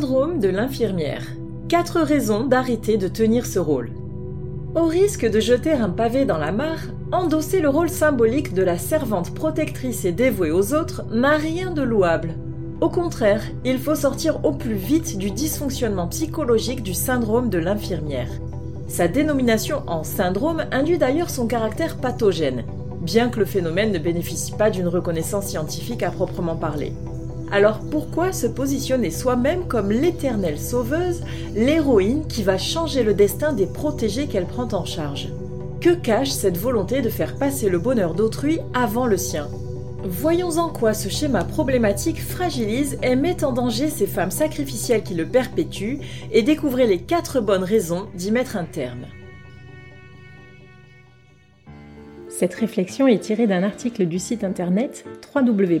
Syndrome de l'infirmière. 4 raisons d'arrêter de tenir ce rôle. Au risque de jeter un pavé dans la mare, endosser le rôle symbolique de la servante protectrice et dévouée aux autres n'a rien de louable. Au contraire, il faut sortir au plus vite du dysfonctionnement psychologique du syndrome de l'infirmière. Sa dénomination en syndrome induit d'ailleurs son caractère pathogène, bien que le phénomène ne bénéficie pas d'une reconnaissance scientifique à proprement parler. Alors pourquoi se positionner soi-même comme l'éternelle sauveuse, l'héroïne qui va changer le destin des protégés qu'elle prend en charge? Que cache cette volonté de faire passer le bonheur d'autrui avant le sien? Voyons en quoi ce schéma problématique fragilise et met en danger ces femmes sacrificielles qui le perpétuent et découvrez les quatre bonnes raisons d'y mettre un terme. Cette réflexion est tirée d'un article du site internet www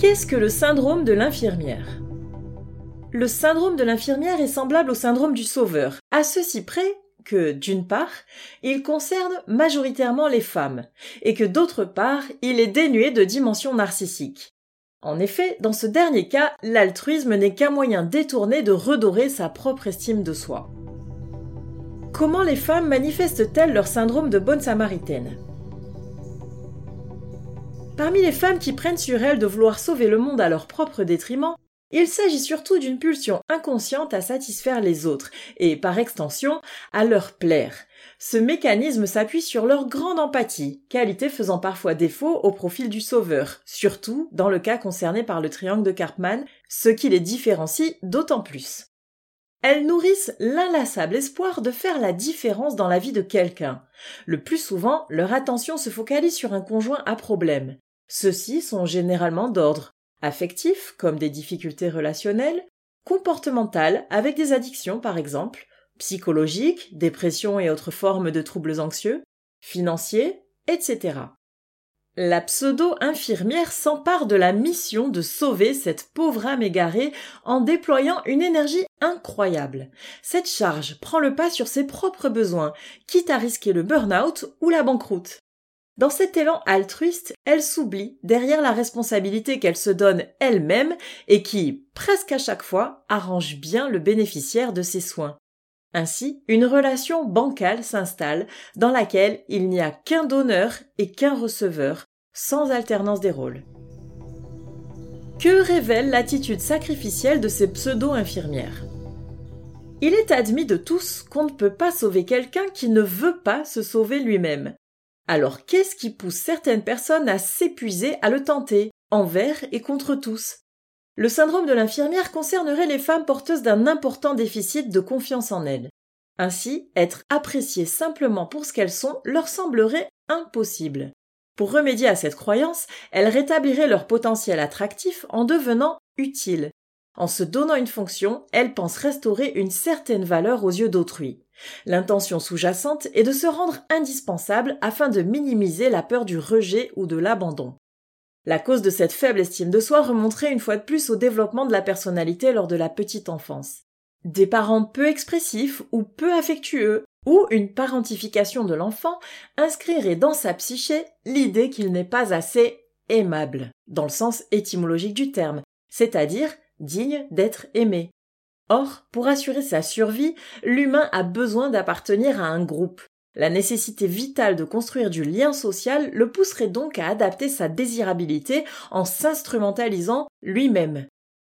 Qu'est-ce que le syndrome de l'infirmière? Le syndrome de l'infirmière est semblable au syndrome du sauveur, à ceci près que, d'une part, il concerne majoritairement les femmes, et que d'autre part, il est dénué de dimension narcissique. En effet, dans ce dernier cas, l'altruisme n'est qu'un moyen détourné de redorer sa propre estime de soi. Comment les femmes manifestent-elles leur syndrome de bonne samaritaine? Parmi les femmes qui prennent sur elles de vouloir sauver le monde à leur propre détriment, il s'agit surtout d'une pulsion inconsciente à satisfaire les autres, et par extension, à leur plaire. Ce mécanisme s'appuie sur leur grande empathie, qualité faisant parfois défaut au profil du sauveur, surtout dans le cas concerné par le triangle de Karpman, ce qui les différencie d'autant plus. Elles nourrissent l'inlassable espoir de faire la différence dans la vie de quelqu'un. Le plus souvent, leur attention se focalise sur un conjoint à problème. Ceux-ci sont généralement d'ordre affectif, comme des difficultés relationnelles, comportemental, avec des addictions par exemple, psychologique, dépression et autres formes de troubles anxieux, financiers, etc. La pseudo-infirmière s'empare de la mission de sauver cette pauvre âme égarée en déployant une énergie incroyable. Cette charge prend le pas sur ses propres besoins, quitte à risquer le burn-out ou la banqueroute. Dans cet élan altruiste, elle s'oublie derrière la responsabilité qu'elle se donne elle-même et qui, presque à chaque fois, arrange bien le bénéficiaire de ses soins. Ainsi, une relation bancale s'installe dans laquelle il n'y a qu'un donneur et qu'un receveur, sans alternance des rôles. Que révèle l'attitude sacrificielle de ces pseudo-infirmières? Il est admis de tous qu'on ne peut pas sauver quelqu'un qui ne veut pas se sauver lui-même. Alors qu'est-ce qui pousse certaines personnes à s'épuiser à le tenter, envers et contre tous? Le syndrome de l'infirmière concernerait les femmes porteuses d'un important déficit de confiance en elles. Ainsi, être appréciées simplement pour ce qu'elles sont leur semblerait impossible. Pour remédier à cette croyance, elles rétabliraient leur potentiel attractif en devenant utiles. En se donnant une fonction, elles pensent restaurer une certaine valeur aux yeux d'autrui. L'intention sous-jacente est de se rendre indispensable afin de minimiser la peur du rejet ou de l'abandon. La cause de cette faible estime de soi remonterait une fois de plus au développement de la personnalité lors de la petite enfance. Des parents peu expressifs ou peu affectueux, ou une parentification de l'enfant inscrirait dans sa psyché l'idée qu'il n'est pas assez aimable, dans le sens étymologique du terme, c'est-à-dire digne d'être aimé. Or, pour assurer sa survie, l'humain a besoin d'appartenir à un groupe. La nécessité vitale de construire du lien social le pousserait donc à adapter sa désirabilité en s'instrumentalisant lui-même.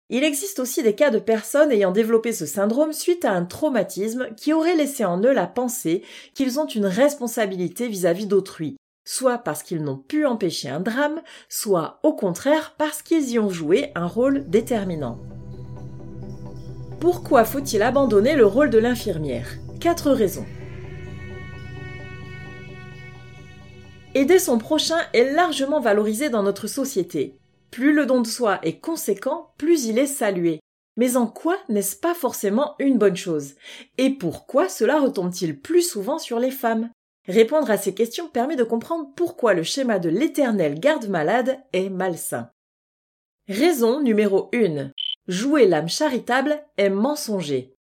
Il existe aussi des cas de personnes ayant développé ce syndrome suite à un traumatisme qui aurait laissé en eux la pensée qu'ils ont une responsabilité vis-à-vis d'autrui, soit parce qu'ils n'ont pu empêcher un drame, soit au contraire parce qu'ils y ont joué un rôle déterminant. Pourquoi faut-il abandonner le rôle de l'infirmière? Quatre raisons. Aider son prochain est largement valorisé dans notre société. Plus le don de soi est conséquent, plus il est salué. Mais en quoi n'est-ce pas forcément une bonne chose? Et pourquoi cela retombe-t-il plus souvent sur les femmes? Répondre à ces questions permet de comprendre pourquoi le schéma de l'éternel garde-malade est malsain. Raison numéro 1. Jouer l'âme charitable est mensonger.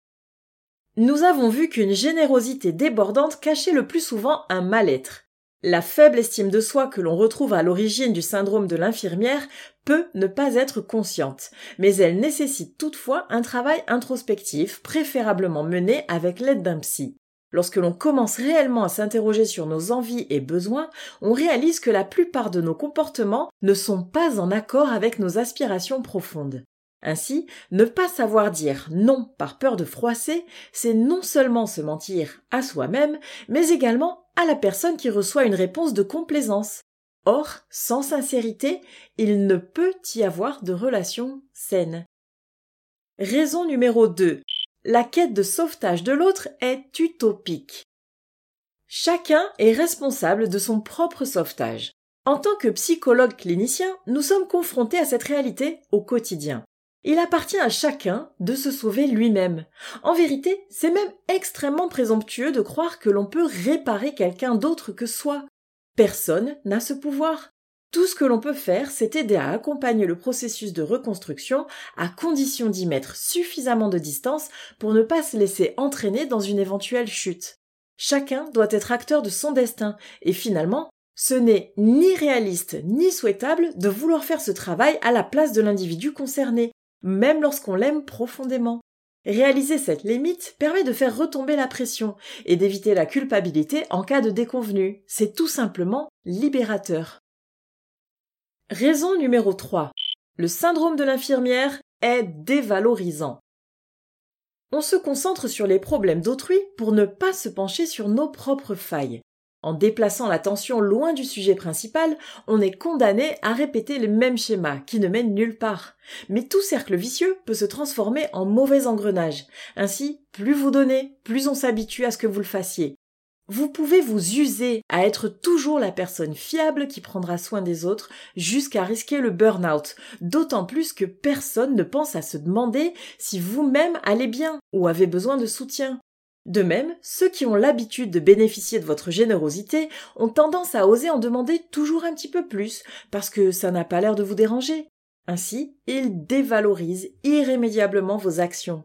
Nous avons vu qu'une générosité débordante cachait le plus souvent un mal-être. La faible estime de soi que l'on retrouve à l'origine du syndrome de l'infirmière peut ne pas être consciente, mais elle nécessite toutefois un travail introspectif, préférablement mené avec l'aide d'un psy. Lorsque l'on commence réellement à s'interroger sur nos envies et besoins, on réalise que la plupart de nos comportements ne sont pas en accord avec nos aspirations profondes. Ainsi, ne pas savoir dire non par peur de froisser, c'est non seulement se mentir à soi-même, mais également à la personne qui reçoit une réponse de complaisance. Or, sans sincérité, il ne peut y avoir de relation saine. Raison numéro 2 la quête de sauvetage de l'autre est utopique. Chacun est responsable de son propre sauvetage. En tant que psychologue clinicien, nous sommes confrontés à cette réalité au quotidien. Il appartient à chacun de se sauver lui-même. En vérité, c'est même extrêmement présomptueux de croire que l'on peut réparer quelqu'un d'autre que soi. Personne n'a ce pouvoir. Tout ce que l'on peut faire, c'est aider à accompagner le processus de reconstruction à condition d'y mettre suffisamment de distance pour ne pas se laisser entraîner dans une éventuelle chute. Chacun doit être acteur de son destin et finalement, ce n'est ni réaliste ni souhaitable de vouloir faire ce travail à la place de l'individu concerné, même lorsqu'on l'aime profondément. Réaliser cette limite permet de faire retomber la pression et d'éviter la culpabilité en cas de déconvenu. C'est tout simplement libérateur. Raison numéro 3. Le syndrome de l'infirmière est dévalorisant. On se concentre sur les problèmes d'autrui pour ne pas se pencher sur nos propres failles. En déplaçant l'attention loin du sujet principal, on est condamné à répéter les mêmes schémas qui ne mènent nulle part. Mais tout cercle vicieux peut se transformer en mauvais engrenage. Ainsi, plus vous donnez, plus on s'habitue à ce que vous le fassiez. Vous pouvez vous user à être toujours la personne fiable qui prendra soin des autres jusqu'à risquer le burn-out, d'autant plus que personne ne pense à se demander si vous-même allez bien ou avez besoin de soutien. De même, ceux qui ont l'habitude de bénéficier de votre générosité ont tendance à oser en demander toujours un petit peu plus, parce que ça n'a pas l'air de vous déranger. Ainsi, ils dévalorisent irrémédiablement vos actions.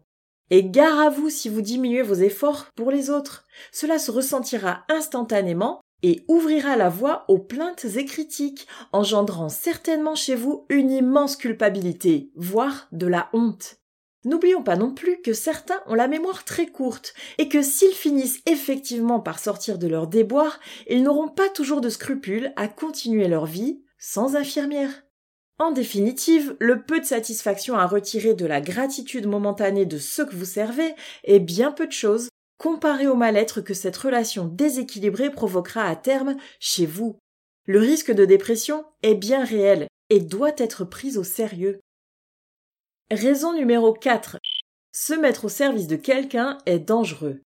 Et gare à vous si vous diminuez vos efforts pour les autres. Cela se ressentira instantanément et ouvrira la voie aux plaintes et critiques, engendrant certainement chez vous une immense culpabilité, voire de la honte. N'oublions pas non plus que certains ont la mémoire très courte et que s'ils finissent effectivement par sortir de leur déboire, ils n'auront pas toujours de scrupules à continuer leur vie sans infirmière. En définitive, le peu de satisfaction à retirer de la gratitude momentanée de ceux que vous servez est bien peu de choses comparé au mal-être que cette relation déséquilibrée provoquera à terme chez vous. Le risque de dépression est bien réel et doit être pris au sérieux. Raison numéro 4. Se mettre au service de quelqu'un est dangereux.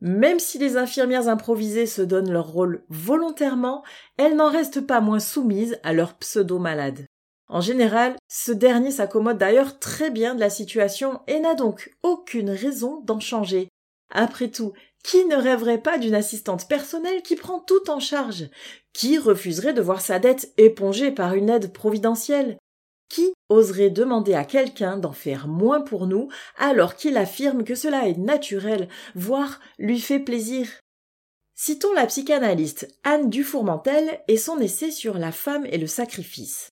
Même si les infirmières improvisées se donnent leur rôle volontairement, elles n'en restent pas moins soumises à leur pseudo-malade. En général, ce dernier s'accommode d'ailleurs très bien de la situation et n'a donc aucune raison d'en changer. Après tout, qui ne rêverait pas d'une assistante personnelle qui prend tout en charge Qui refuserait de voir sa dette épongée par une aide providentielle? Oserait demander à quelqu'un d'en faire moins pour nous alors qu'il affirme que cela est naturel, voire lui fait plaisir Citons la psychanalyste Anne Dufourmentel et son essai sur la femme et le sacrifice.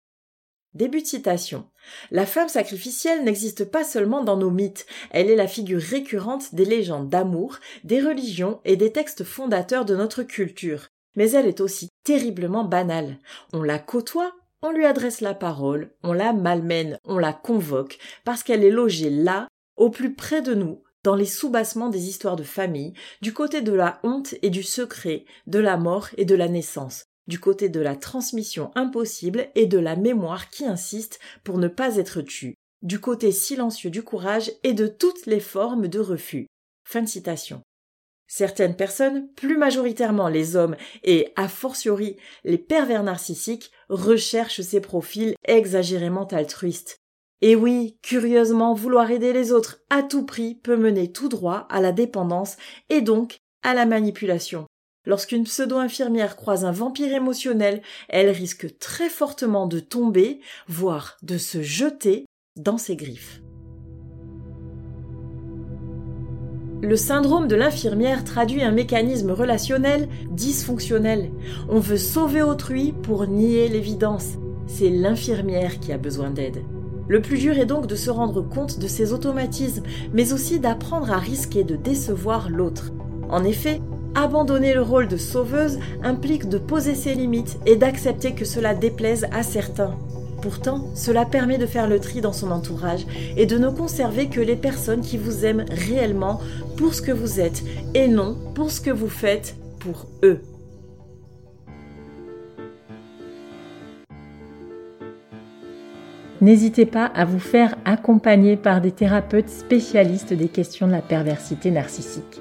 Début de citation. La femme sacrificielle n'existe pas seulement dans nos mythes, elle est la figure récurrente des légendes d'amour, des religions et des textes fondateurs de notre culture. Mais elle est aussi terriblement banale. On la côtoie on lui adresse la parole, on la malmène, on la convoque, parce qu'elle est logée là, au plus près de nous, dans les soubassements des histoires de famille, du côté de la honte et du secret, de la mort et de la naissance, du côté de la transmission impossible et de la mémoire qui insiste pour ne pas être tue, du côté silencieux du courage et de toutes les formes de refus. Fin citation. Certaines personnes, plus majoritairement les hommes et a fortiori les pervers narcissiques, recherchent ces profils exagérément altruistes. Et oui, curieusement, vouloir aider les autres à tout prix peut mener tout droit à la dépendance et donc à la manipulation. Lorsqu'une pseudo-infirmière croise un vampire émotionnel, elle risque très fortement de tomber, voire de se jeter dans ses griffes. Le syndrome de l'infirmière traduit un mécanisme relationnel dysfonctionnel. On veut sauver autrui pour nier l'évidence. C'est l'infirmière qui a besoin d'aide. Le plus dur est donc de se rendre compte de ces automatismes, mais aussi d'apprendre à risquer de décevoir l'autre. En effet, abandonner le rôle de sauveuse implique de poser ses limites et d'accepter que cela déplaise à certains. Pourtant, cela permet de faire le tri dans son entourage et de ne conserver que les personnes qui vous aiment réellement pour ce que vous êtes et non pour ce que vous faites pour eux. N'hésitez pas à vous faire accompagner par des thérapeutes spécialistes des questions de la perversité narcissique.